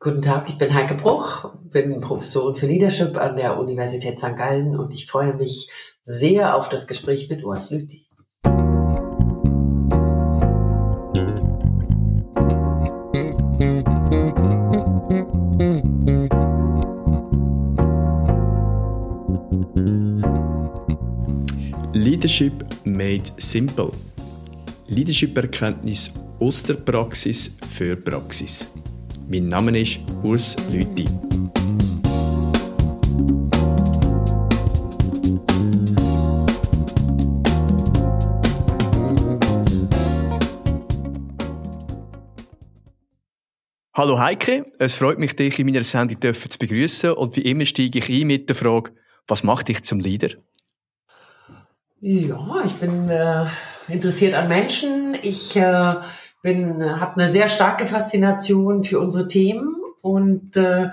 Guten Tag, ich bin Heike Bruch, bin Professorin für Leadership an der Universität St. Gallen und ich freue mich sehr auf das Gespräch mit Urs Lüthi. Leadership made simple. Leadership-Erkenntnis aus der Praxis für Praxis. Mein Name ist Urs Lüthi. Hallo Heike, es freut mich, dich in meiner Sendung zu begrüßen und wie immer steige ich ein mit der Frage, was macht dich zum Leader? Ja, ich bin äh, interessiert an Menschen. Ich äh, bin, habe eine sehr starke Faszination für unsere Themen und äh,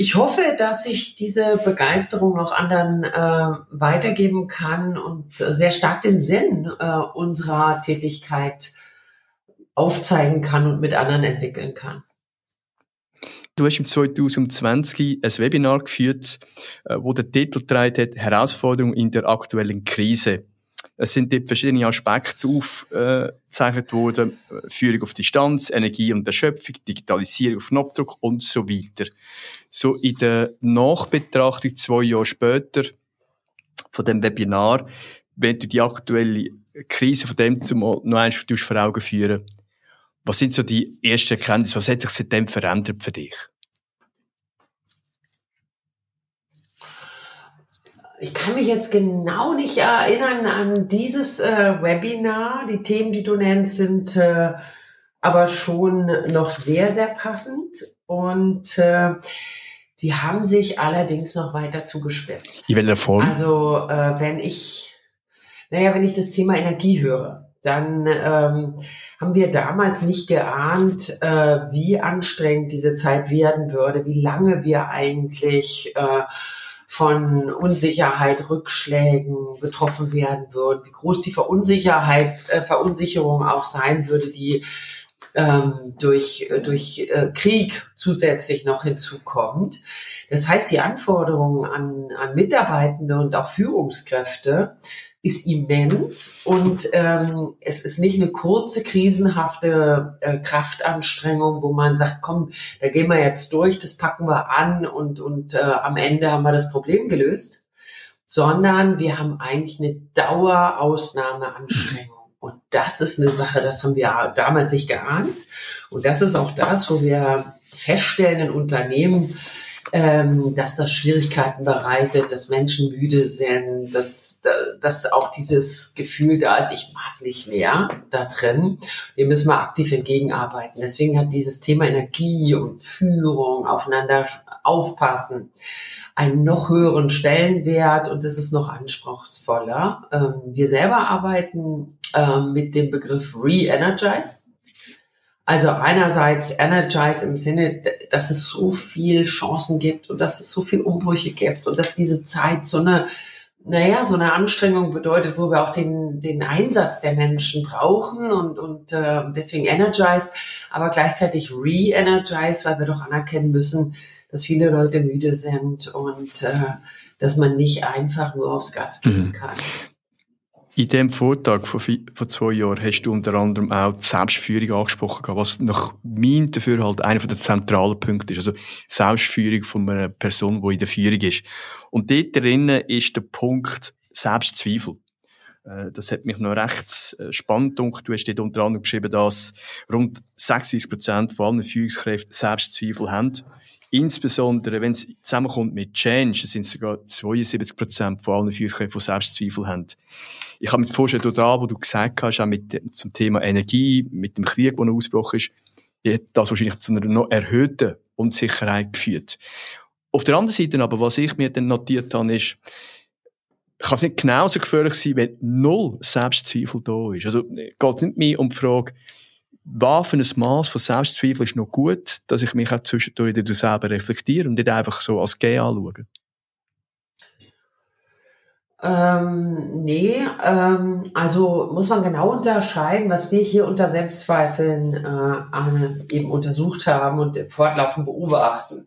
ich hoffe, dass ich diese Begeisterung auch anderen äh, weitergeben kann und sehr stark den Sinn äh, unserer Tätigkeit aufzeigen kann und mit anderen entwickeln kann. Du hast im 2020 ein Webinar geführt, äh, wo der Titel trägt hat, Herausforderungen in der aktuellen Krise. Es sind dort verschiedene Aspekte aufgezeichnet worden. Führung auf Distanz, Energie und Erschöpfung, Digitalisierung auf Knopfdruck und so weiter. So in der Nachbetrachtung zwei Jahre später von dem Webinar, wenn du die aktuelle Krise von dem zumal noch einmal vor Augen führen, was sind so die ersten Erkenntnisse? Was hat sich seitdem verändert für dich? Ich kann mich jetzt genau nicht erinnern an dieses äh, Webinar. Die Themen, die du nennst, sind äh, aber schon noch sehr, sehr passend. Und äh, die haben sich allerdings noch weiter zugespitzt. In welcher Form? Also äh, wenn ich, naja, wenn ich das Thema Energie höre, dann ähm, haben wir damals nicht geahnt, äh, wie anstrengend diese Zeit werden würde, wie lange wir eigentlich äh, von Unsicherheit, Rückschlägen betroffen werden würden, wie groß die Verunsicherheit, äh, Verunsicherung auch sein würde, die ähm, durch, durch äh, Krieg zusätzlich noch hinzukommt. Das heißt, die Anforderungen an, an Mitarbeitende und auch Führungskräfte ist immens und ähm, es ist nicht eine kurze krisenhafte äh, Kraftanstrengung, wo man sagt, komm, da gehen wir jetzt durch, das packen wir an und, und äh, am Ende haben wir das Problem gelöst, sondern wir haben eigentlich eine Dauerausnahmeanstrengung. Und das ist eine Sache, das haben wir damals nicht geahnt. Und das ist auch das, wo wir feststellen in Unternehmen, ähm, dass das Schwierigkeiten bereitet, dass Menschen müde sind, dass, dass auch dieses Gefühl da ist, ich mag nicht mehr da drin. Wir müssen mal aktiv entgegenarbeiten. Deswegen hat dieses Thema Energie und Führung, aufeinander aufpassen, einen noch höheren Stellenwert und es ist noch anspruchsvoller. Ähm, wir selber arbeiten ähm, mit dem Begriff Re-Energize. Also einerseits Energize im Sinne, dass es so viel Chancen gibt und dass es so viel Umbrüche gibt und dass diese Zeit so eine, naja, so eine Anstrengung bedeutet, wo wir auch den, den Einsatz der Menschen brauchen und, und äh, deswegen Energize, aber gleichzeitig Re-Energize, weil wir doch anerkennen müssen, dass viele Leute müde sind und äh, dass man nicht einfach nur aufs Gas gehen mhm. kann. In dem Vortrag von, von zwei Jahren hast du unter anderem auch die Selbstführung angesprochen, was nach meinem Dafürhalt einer der zentralen Punkte ist. Also Selbstführung von einer Person, die in der Führung ist. Und dort drinnen ist der Punkt Selbstzweifel. Äh, das hat mich noch recht äh, spannend gedacht. Du hast dort unter anderem geschrieben, dass rund 60 Prozent von allen Führungskräften Selbstzweifel haben. Insbesondere, wenn es zusammenkommt mit Change, sind es sogar 72 Prozent von allen Führungskräften, die Selbstzweifel haben. Ich habe mir vorstellen, da, wo du gesagt hast, auch mit, zum Thema Energie, mit dem Krieg, der ausgebrochen ist, hat das wahrscheinlich zu einer noch erhöhten Unsicherheit geführt. Auf der anderen Seite aber, was ich mir dann notiert habe, ist, kann es nicht genauso gefährlich sein, wenn null Selbstzweifel da ist. Also, geht es nicht mehr um die Frage, was für ein Maß von Selbstzweifel ist noch gut, dass ich mich auch zwischendurch selber reflektiere und nicht einfach so als Geh anschaue? Ähm, nee, ähm, also muss man genau unterscheiden, was wir hier unter Selbstzweifeln äh, eben untersucht haben und fortlaufend beobachten.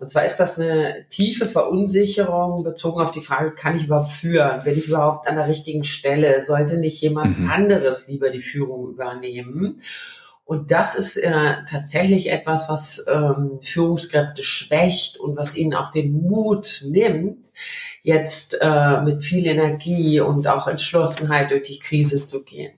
Und zwar ist das eine tiefe Verunsicherung bezogen auf die Frage, kann ich überhaupt führen? Bin ich überhaupt an der richtigen Stelle? Sollte nicht jemand mhm. anderes lieber die Führung übernehmen? Und das ist äh, tatsächlich etwas, was ähm, Führungskräfte schwächt und was ihnen auch den Mut nimmt, jetzt äh, mit viel Energie und auch Entschlossenheit durch die Krise zu gehen.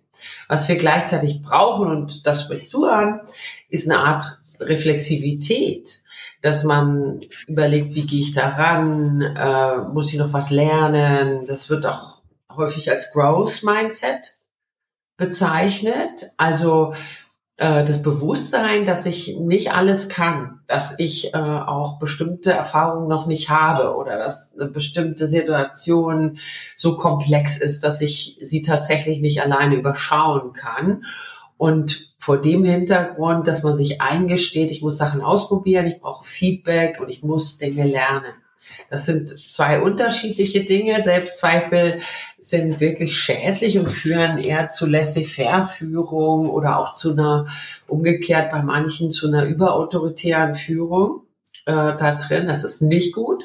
Was wir gleichzeitig brauchen, und das sprichst du an, ist eine Art Reflexivität dass man überlegt, wie gehe ich daran, äh, muss ich noch was lernen. Das wird auch häufig als Growth Mindset bezeichnet. Also äh, das Bewusstsein, dass ich nicht alles kann, dass ich äh, auch bestimmte Erfahrungen noch nicht habe oder dass eine bestimmte Situation so komplex ist, dass ich sie tatsächlich nicht alleine überschauen kann. Und vor dem Hintergrund, dass man sich eingesteht, ich muss Sachen ausprobieren, ich brauche Feedback und ich muss Dinge lernen. Das sind zwei unterschiedliche Dinge. Selbstzweifel sind wirklich schädlich und führen eher zu Laissez-faire-Führung oder auch zu einer, umgekehrt bei manchen, zu einer überautoritären Führung äh, da drin. Das ist nicht gut.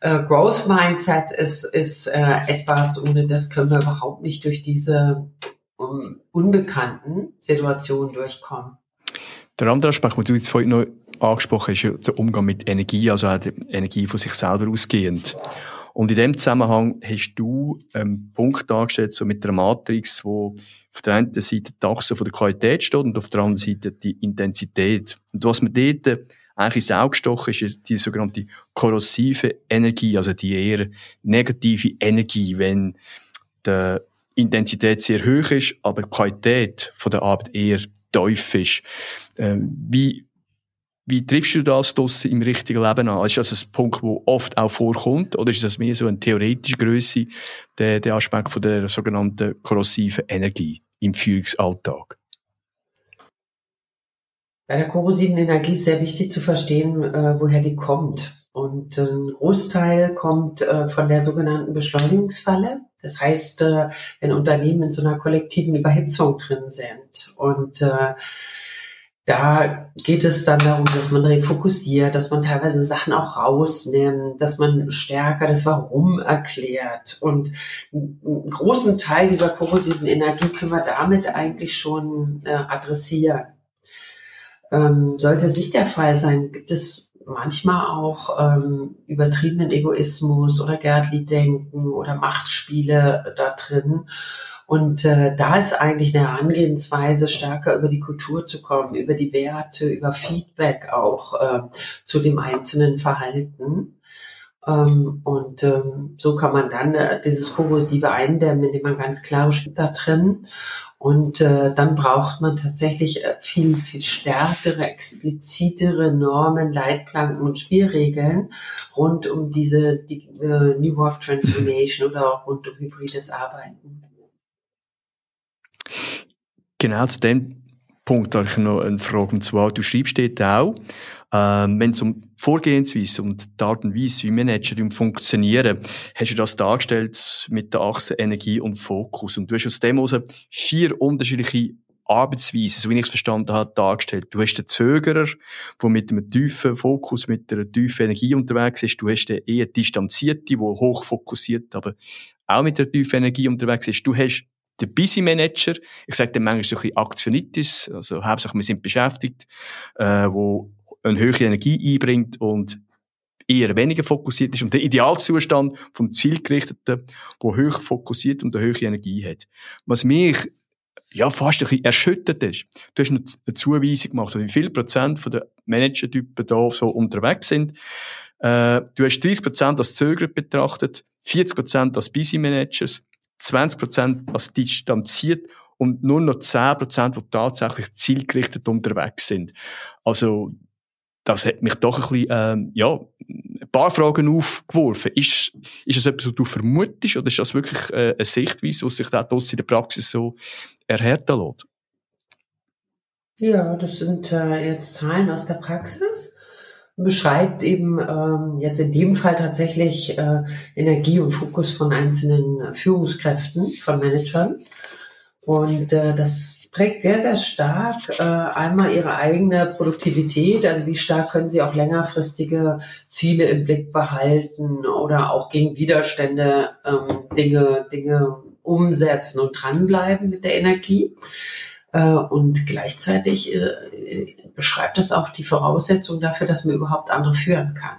Äh, Growth Mindset ist, ist äh, etwas, ohne das können wir überhaupt nicht durch diese um, unbekannten Situationen durchkommen. Der andere Aspekt, den du jetzt vorhin noch angesprochen ist ja der Umgang mit Energie, also auch die Energie von sich selber ausgehend. Und in dem Zusammenhang hast du einen Punkt dargestellt, so mit der Matrix, wo auf der einen Seite die Achse von der Qualität steht und auf der anderen Seite die Intensität. Und was mir dort eigentlich ins Auge gestochen ist, die sogenannte korrosive Energie, also die eher negative Energie, wenn der Intensität sehr hoch ist, aber die Qualität von der Arbeit eher tief ist. Ähm, wie, wie triffst du das draussen im richtigen Leben an? Ist das ein Punkt, der oft auch vorkommt? Oder ist das mehr so eine theoretische Größe, der, der Aspekt von der sogenannten korrosiven Energie im Führungsalltag? Bei der korrosiven Energie ist sehr wichtig zu verstehen, äh, woher die kommt. Und ein Großteil kommt äh, von der sogenannten Beschleunigungsfalle. Das heißt, äh, wenn Unternehmen in so einer kollektiven Überhitzung drin sind und äh, da geht es dann darum, dass man direkt fokussiert, dass man teilweise Sachen auch rausnimmt, dass man stärker das Warum erklärt. Und einen großen Teil dieser korrosiven Energie können wir damit eigentlich schon äh, adressieren. Ähm, sollte es nicht der Fall sein, gibt es manchmal auch ähm, übertriebenen Egoismus oder Gärtli-Denken oder Machtspiele da drin. Und äh, da ist eigentlich eine Herangehensweise, stärker über die Kultur zu kommen, über die Werte, über Feedback auch äh, zu dem einzelnen Verhalten. Ähm, und ähm, so kann man dann äh, dieses Korrosive eindämmen, indem man ganz klare da drin und äh, dann braucht man tatsächlich äh, viel, viel stärkere, explizitere Normen, Leitplanken und Spielregeln rund um diese die, äh, New Work Transformation oder auch rund um hybrides Arbeiten. Genau zu dem Punkt habe ich noch eine Frage. Und zwar, du schreibst dort auch, ähm, wenn es um Vorgehensweise und die Art und Weise, wie Manager funktionieren, hast du das dargestellt mit der Achse Energie und Fokus. Und du hast aus dem heraus vier unterschiedliche Arbeitsweisen, so wie ich es verstanden habe, dargestellt. Du hast den Zögerer, der mit einem tiefen Fokus, mit einer tiefen Energie unterwegs ist. Du hast den eher Distanzierten, der hoch fokussiert, aber auch mit einer tiefen Energie unterwegs ist. Du hast der Busy Manager, ich sage dem manchmal so ein bisschen Aktionitis, also hauptsächlich wir sind beschäftigt, äh, wo eine höhere Energie einbringt und eher weniger fokussiert ist und der Idealzustand vom Zielgerichteten, wo hoch fokussiert und eine höhere Energie hat. Was mich ja, fast ein bisschen erschüttert ist. Du hast eine Zuweisung gemacht, wie viel Prozent den Managertypen da so unterwegs sind. Äh, du hast 30 Prozent als Zöger betrachtet, 40 Prozent als Busy Managers, 20 Prozent als distanziert und nur noch 10 Prozent, die tatsächlich zielgerichtet unterwegs sind. Also, das hat mich doch ein bisschen, ähm, ja, ein paar Fragen aufgeworfen. Ist, ist das etwas, was du vermutest, oder ist das wirklich äh, eine Sichtweise, die sich da in der Praxis so erhärten lässt? Ja, das sind äh, jetzt Zahlen aus der Praxis. Beschreibt eben ähm, jetzt in dem Fall tatsächlich äh, Energie und Fokus von einzelnen Führungskräften, von Managern. Und äh, das prägt sehr, sehr stark äh, einmal ihre eigene Produktivität, also wie stark können sie auch längerfristige Ziele im Blick behalten oder auch gegen Widerstände ähm, Dinge, Dinge umsetzen und dranbleiben mit der Energie. Äh, und gleichzeitig äh, beschreibt das auch die Voraussetzung dafür, dass man überhaupt andere führen kann.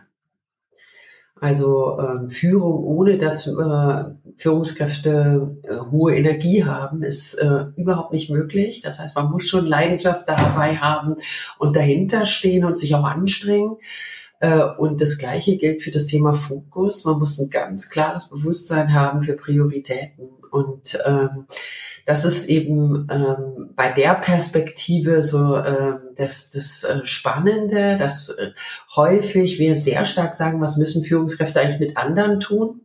Also ähm, Führung, ohne dass äh, Führungskräfte hohe Energie haben, ist überhaupt nicht möglich. Das heißt, man muss schon Leidenschaft dabei haben und dahinter stehen und sich auch anstrengen. Und das Gleiche gilt für das Thema Fokus. Man muss ein ganz klares Bewusstsein haben für Prioritäten. Und ähm, das ist eben ähm, bei der Perspektive so ähm, das, das äh, Spannende, dass äh, häufig wir sehr stark sagen, was müssen Führungskräfte eigentlich mit anderen tun.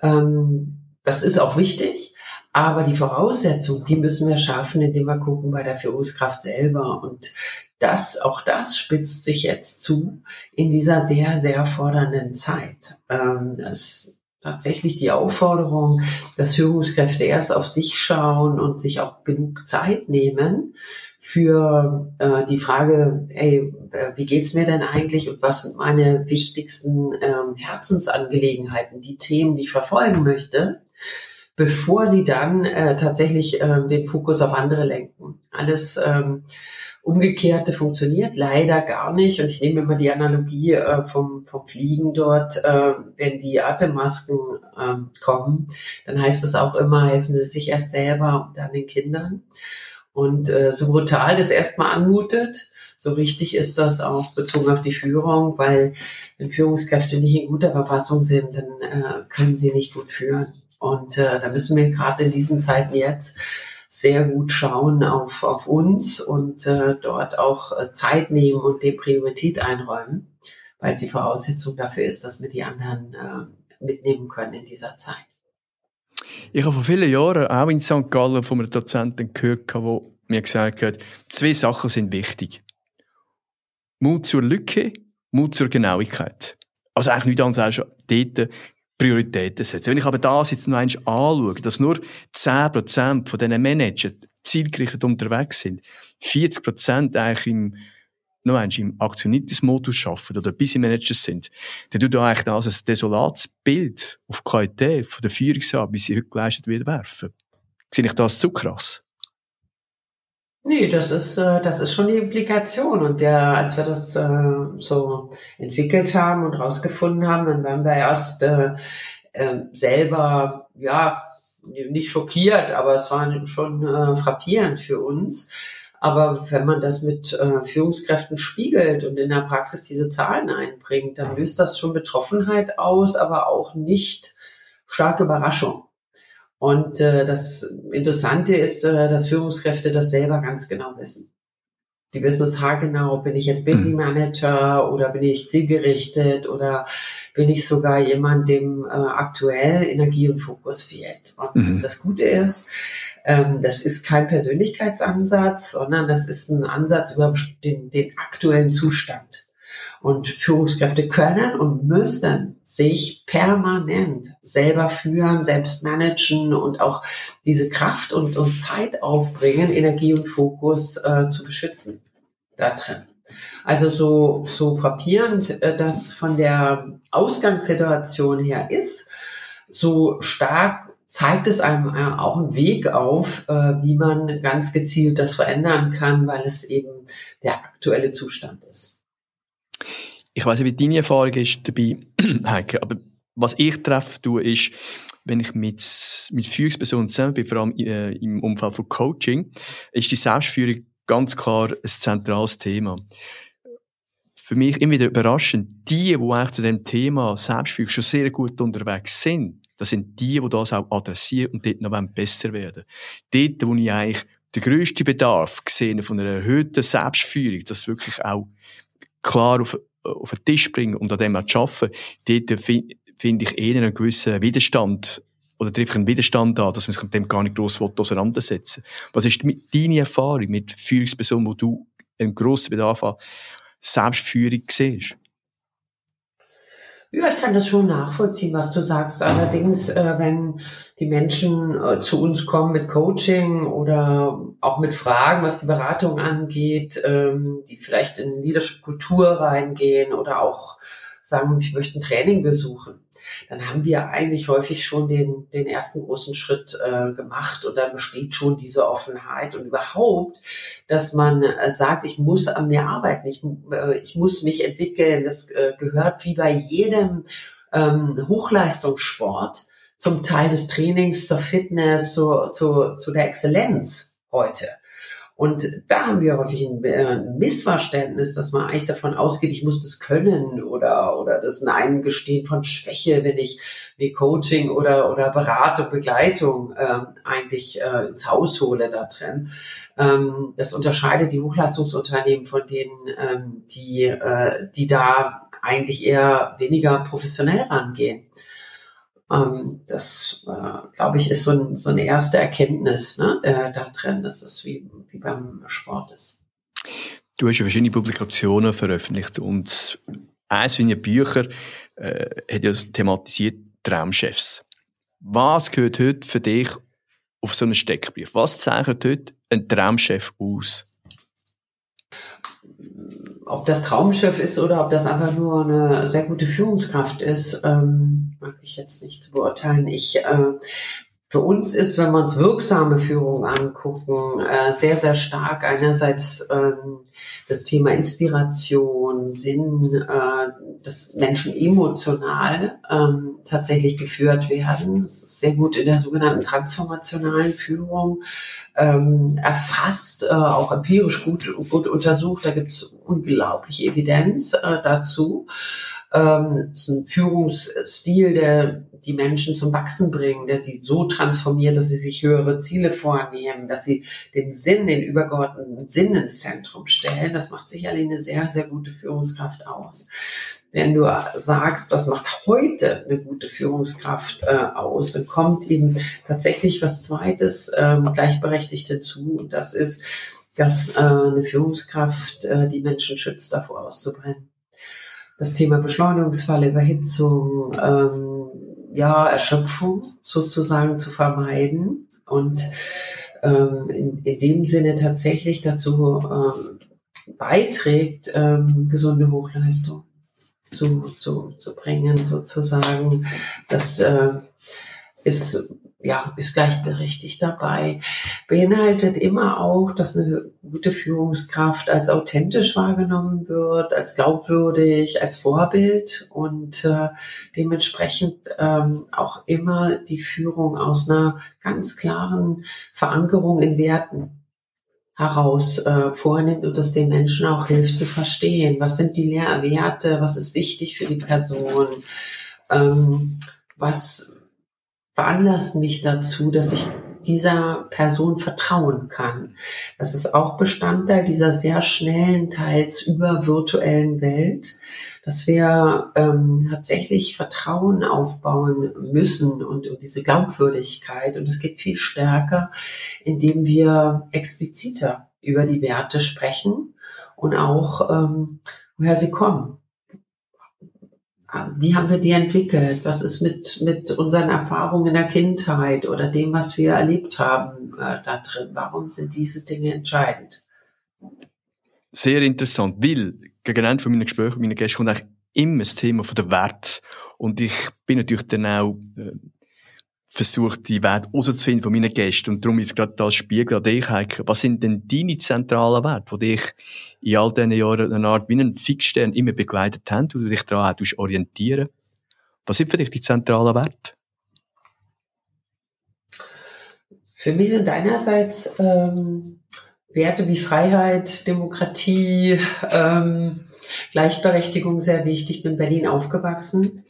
Ähm, das ist auch wichtig. Aber die Voraussetzungen, die müssen wir schaffen, indem wir gucken bei der Führungskraft selber. Und das, auch das spitzt sich jetzt zu in dieser sehr, sehr fordernden Zeit. Ähm, es tatsächlich die Aufforderung, dass Führungskräfte erst auf sich schauen und sich auch genug Zeit nehmen für äh, die Frage, ey, äh, wie geht's mir denn eigentlich und was sind meine wichtigsten ähm, Herzensangelegenheiten, die Themen, die ich verfolgen möchte, bevor sie dann äh, tatsächlich äh, den Fokus auf andere lenken. Alles ähm, Umgekehrte funktioniert leider gar nicht. Und ich nehme immer die Analogie äh, vom, vom Fliegen dort. Äh, wenn die Atemmasken äh, kommen, dann heißt es auch immer, helfen Sie sich erst selber und dann den Kindern. Und äh, so brutal das erstmal anmutet, so richtig ist das auch bezogen auf die Führung, weil wenn Führungskräfte nicht in guter Verfassung sind, dann äh, können sie nicht gut führen. Und äh, da müssen wir gerade in diesen Zeiten jetzt sehr gut schauen auf, auf uns und äh, dort auch äh, Zeit nehmen und dem Priorität einräumen, weil es die Voraussetzung dafür ist, dass wir die anderen äh, mitnehmen können in dieser Zeit. Ich habe vor vielen Jahren auch in St. Gallen von einem Dozenten gehört, der mir gesagt hat, zwei Sachen sind wichtig. Mut zur Lücke, Mut zur Genauigkeit. Also eigentlich nicht anderes als dort Prioritäten setzen. Wenn ich aber das jetzt noch einmal anschaue, dass nur 10% von diesen Managern zielgerichtet unterwegs sind, 40% eigentlich im, noch einmal im Aktionitis-Modus arbeiten oder Busy Manager sind, dann tut eigentlich das ein desolates Bild auf die Qualität von der Führungsarbeit, wie sie heute geleistet wird, werfen. Sehe ich das zu krass? Nee, das ist, äh, das ist schon die Implikation. Und wir, als wir das äh, so entwickelt haben und rausgefunden haben, dann waren wir erst äh, äh, selber, ja, nicht schockiert, aber es war schon äh, frappierend für uns. Aber wenn man das mit äh, Führungskräften spiegelt und in der Praxis diese Zahlen einbringt, dann löst das schon Betroffenheit aus, aber auch nicht starke Überraschung. Und äh, das Interessante ist, äh, dass Führungskräfte das selber ganz genau wissen. Die wissen es haargenau, bin ich jetzt Busy mhm. Manager oder bin ich zielgerichtet oder bin ich sogar jemand, dem äh, aktuell Energie und Fokus fehlt. Und mhm. das Gute ist, ähm, das ist kein Persönlichkeitsansatz, sondern das ist ein Ansatz über den, den aktuellen Zustand. Und Führungskräfte können und müssen sich permanent selber führen, selbst managen und auch diese Kraft und, und Zeit aufbringen, Energie und Fokus äh, zu beschützen da drin. Also so, so frappierend äh, das von der Ausgangssituation her ist, so stark zeigt es einem äh, auch einen Weg auf, äh, wie man ganz gezielt das verändern kann, weil es eben der aktuelle Zustand ist. Ich weiß nicht, wie deine Erfahrung ist dabei, Heike, aber was ich treffe, tue, ist, wenn ich mit, mit Führungspersonen zusammen bin, vor allem äh, im Umfeld von Coaching, ist die Selbstführung ganz klar ein zentrales Thema. Für mich immer wieder überraschend, die, die zu dem Thema Selbstführung schon sehr gut unterwegs sind, das sind die, die das auch adressieren und dort noch besser werden Dort, wo ich eigentlich den grössten Bedarf gesehen von einer erhöhten Selbstführung, das wirklich auch klar auf auf den Tisch bringen und an dem auch zu arbeiten, dort finde ich eher einen gewissen Widerstand oder trifft einen Widerstand an, dass man sich mit dem gar nicht gross auseinandersetzen Was ist deine Erfahrung mit Führungspersonen, wo du einen grossen Bedarf an Selbstführung siehst? Ja, ich kann das schon nachvollziehen, was du sagst. Allerdings, äh, wenn die Menschen äh, zu uns kommen mit Coaching oder auch mit Fragen, was die Beratung angeht, ähm, die vielleicht in Leadership-Kultur reingehen oder auch sagen, ich möchte ein Training besuchen, dann haben wir eigentlich häufig schon den, den ersten großen Schritt äh, gemacht und dann besteht schon diese Offenheit und überhaupt, dass man äh, sagt, ich muss an mir arbeiten, ich, äh, ich muss mich entwickeln. Das äh, gehört wie bei jedem ähm, Hochleistungssport zum Teil des Trainings, zur Fitness, zu, zu, zu der Exzellenz heute. Und da haben wir häufig ein, äh, ein, Missverständnis, dass man eigentlich davon ausgeht, ich muss das können oder, oder das ein Eingestehen von Schwäche, wenn ich wie Coaching oder, oder Beratung, Begleitung ähm, eigentlich äh, ins Haus hole da drin. Ähm, das unterscheidet die Hochleistungsunternehmen von denen, ähm, die, äh, die da eigentlich eher weniger professionell rangehen. Ähm, das, äh, glaube ich, ist so, ein, so eine erste Erkenntnis ne, äh, da drin, dass das wie, wie beim Sport ist. Du hast ja verschiedene Publikationen veröffentlicht und eins deiner Bücher äh, hat ja thematisiert Traumchefs. Was gehört heute für dich auf so einen Steckbrief? Was zeichnet heute ein Traumchef aus? Ob das Traumschiff ist oder ob das einfach nur eine sehr gute Führungskraft ist, ähm, mag ich jetzt nicht beurteilen. Ich äh, für uns ist, wenn wir uns wirksame Führung angucken, äh, sehr, sehr stark einerseits ähm, das Thema Inspiration, Sinn, äh, dass Menschen emotional ähm, tatsächlich geführt werden. Das ist sehr gut in der sogenannten transformationalen Führung ähm, erfasst, äh, auch empirisch gut, gut untersucht. Da gibt es unglaubliche Evidenz äh, dazu. Ähm, ist ein Führungsstil, der die Menschen zum Wachsen bringen, der sie so transformiert, dass sie sich höhere Ziele vornehmen, dass sie den Sinn, den übergeordneten Sinn ins Zentrum stellen. Das macht sicherlich eine sehr, sehr gute Führungskraft aus. Wenn du sagst, was macht heute eine gute Führungskraft äh, aus, dann kommt eben tatsächlich was Zweites ähm, gleichberechtigt hinzu. Und das ist, dass äh, eine Führungskraft äh, die Menschen schützt, davor auszubrennen das Thema Beschleunigungsfall, Überhitzung, ähm, ja, Erschöpfung sozusagen zu vermeiden und ähm, in, in dem Sinne tatsächlich dazu ähm, beiträgt, ähm, gesunde Hochleistung zu, zu, zu bringen, sozusagen. Das äh, ist ja, ist gleichberechtigt dabei, beinhaltet immer auch, dass eine gute Führungskraft als authentisch wahrgenommen wird, als glaubwürdig, als Vorbild und äh, dementsprechend ähm, auch immer die Führung aus einer ganz klaren Verankerung in Werten heraus äh, vornimmt und das den Menschen auch hilft zu verstehen. Was sind die Lehrwerte? Was ist wichtig für die Person? Ähm, was veranlasst mich dazu, dass ich dieser Person vertrauen kann. Das ist auch Bestandteil dieser sehr schnellen, teils über virtuellen Welt, dass wir ähm, tatsächlich Vertrauen aufbauen müssen und, und diese Glaubwürdigkeit. Und es geht viel stärker, indem wir expliziter über die Werte sprechen und auch, ähm, woher sie kommen wie haben wir die entwickelt? Was ist mit, mit unseren Erfahrungen in der Kindheit oder dem, was wir erlebt haben, äh, da drin? Warum sind diese Dinge entscheidend? Sehr interessant, weil gegen Ende von meinen Gesprächen mit meinen Gästen kommt eigentlich immer das Thema von der Wert. Und ich bin natürlich dann auch äh, versucht, die Werte herauszufinden von meinen Gästen. Und darum jetzt gerade als Spiegel an dich, Heike. Was sind denn deine zentralen Werte, die dich in all diesen Jahren eine Art wie einen Fixstern immer begleitet haben, wo du dich daran auch orientieren Was sind für dich die zentralen Werte? Für mich sind einerseits ähm, Werte wie Freiheit, Demokratie, ähm, Gleichberechtigung sehr wichtig. Ich bin in Berlin aufgewachsen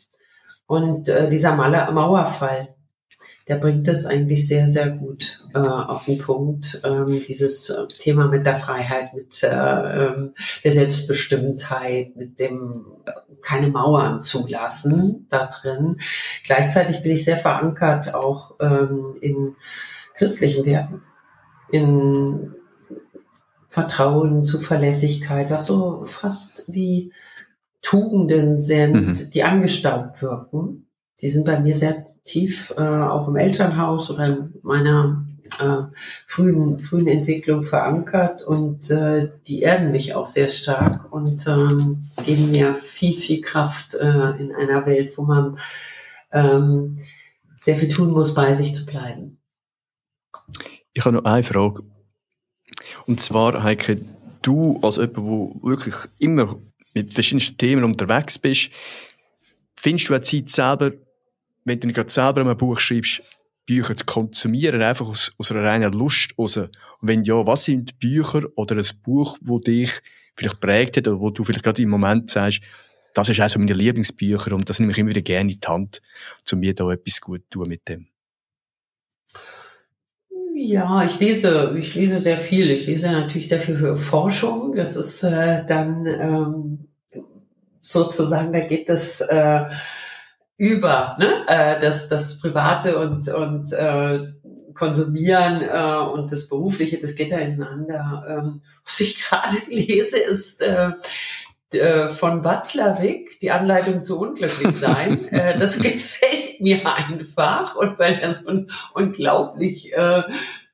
und äh, dieser Mauerfall, der bringt das eigentlich sehr, sehr gut äh, auf den Punkt. Ähm, dieses äh, Thema mit der Freiheit, mit äh, ähm, der Selbstbestimmtheit, mit dem äh, keine Mauern zulassen da drin. Gleichzeitig bin ich sehr verankert auch ähm, in christlichen Werten, in Vertrauen, Zuverlässigkeit, was so fast wie Tugenden sind, mhm. die angestaubt wirken. Die sind bei mir sehr tief, äh, auch im Elternhaus oder in meiner äh, frühen, frühen Entwicklung verankert und äh, die erden mich auch sehr stark und ähm, geben mir viel, viel Kraft äh, in einer Welt, wo man ähm, sehr viel tun muss, bei sich zu bleiben. Ich habe noch eine Frage. Und zwar, Heike, du als jemand, der wirklich immer mit verschiedensten Themen unterwegs bist, findest du eine Zeit selber, wenn du gerade selber ein Buch schreibst, Bücher zu konsumieren, einfach aus, aus einer reinen Lust raus? Und wenn ja, was sind Bücher oder ein Buch, wo dich vielleicht prägt hat oder wo du vielleicht gerade im Moment sagst, das ist eines meiner Lieblingsbücher und das nehme ich immer wieder gerne in die Hand, um mir da etwas gut zu tun mit dem. Ja, ich lese, ich lese sehr viel. Ich lese natürlich sehr viel für Forschung. Das ist äh, dann ähm, sozusagen, da geht es äh, über ne? äh, das, das Private und, und äh, Konsumieren äh, und das Berufliche, das geht da ineinander. Ähm, was ich gerade lese, ist äh, äh, von Watzlawick, die Anleitung zu unglücklich sein. äh, das gefällt mir einfach und weil er so ein unglaublich äh,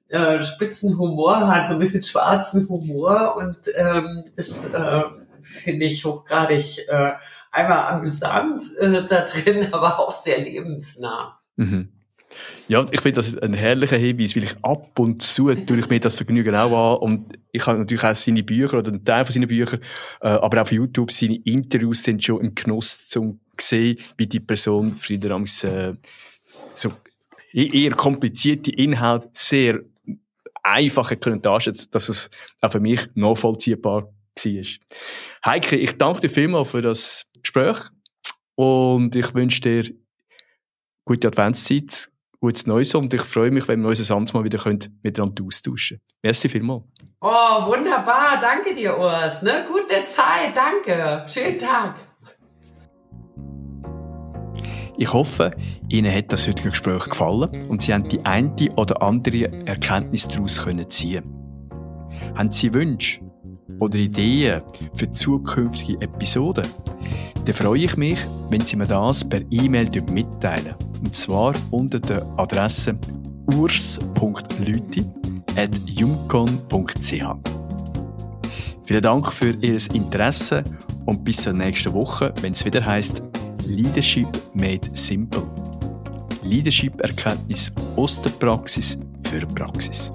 äh, spitzen Humor hat, so ein bisschen schwarzen Humor und ähm, das äh, finde ich hochgradig äh, einmal amüsant äh, da drin, aber auch sehr lebensnah. Mhm. Ja, ich finde das ein herrlicher Hinweis, weil ich ab und zu tue ich mir das Vergnügen auch an und ich habe natürlich auch seine Bücher oder einen Teil von seinen Büchern, äh, aber auf YouTube seine Interviews sind schon ein Genuss zum sehen, wie die Person früher äh, so e-, eher komplizierte Inhalte sehr einfach können dass es auch für mich nachvollziehbar war. Heike, ich danke dir vielmals für das Gespräch und ich wünsche dir gute Adventszeit, gutes Neues und ich freue mich, wenn wir uns ein Mal wieder miteinander austauschen können. Merci vielmals. Oh, wunderbar. Danke dir, Urs. Ne? Gute Zeit. Danke. Schönen Tag. Ich hoffe, Ihnen hat das heutige Gespräch gefallen und Sie haben die eine oder andere Erkenntnis daraus ziehen Haben Sie Wünsche oder Ideen für zukünftige Episoden? Dann freue ich mich, wenn Sie mir das per E-Mail mitteilen. Und zwar unter der Adresse urs.lüti.jumcon.ch. Vielen Dank für Ihr Interesse und bis zur nächsten Woche, wenn es wieder heißt Leadership Made Simple. Leadership-Erkenntnis aus der Praxis für Praxis.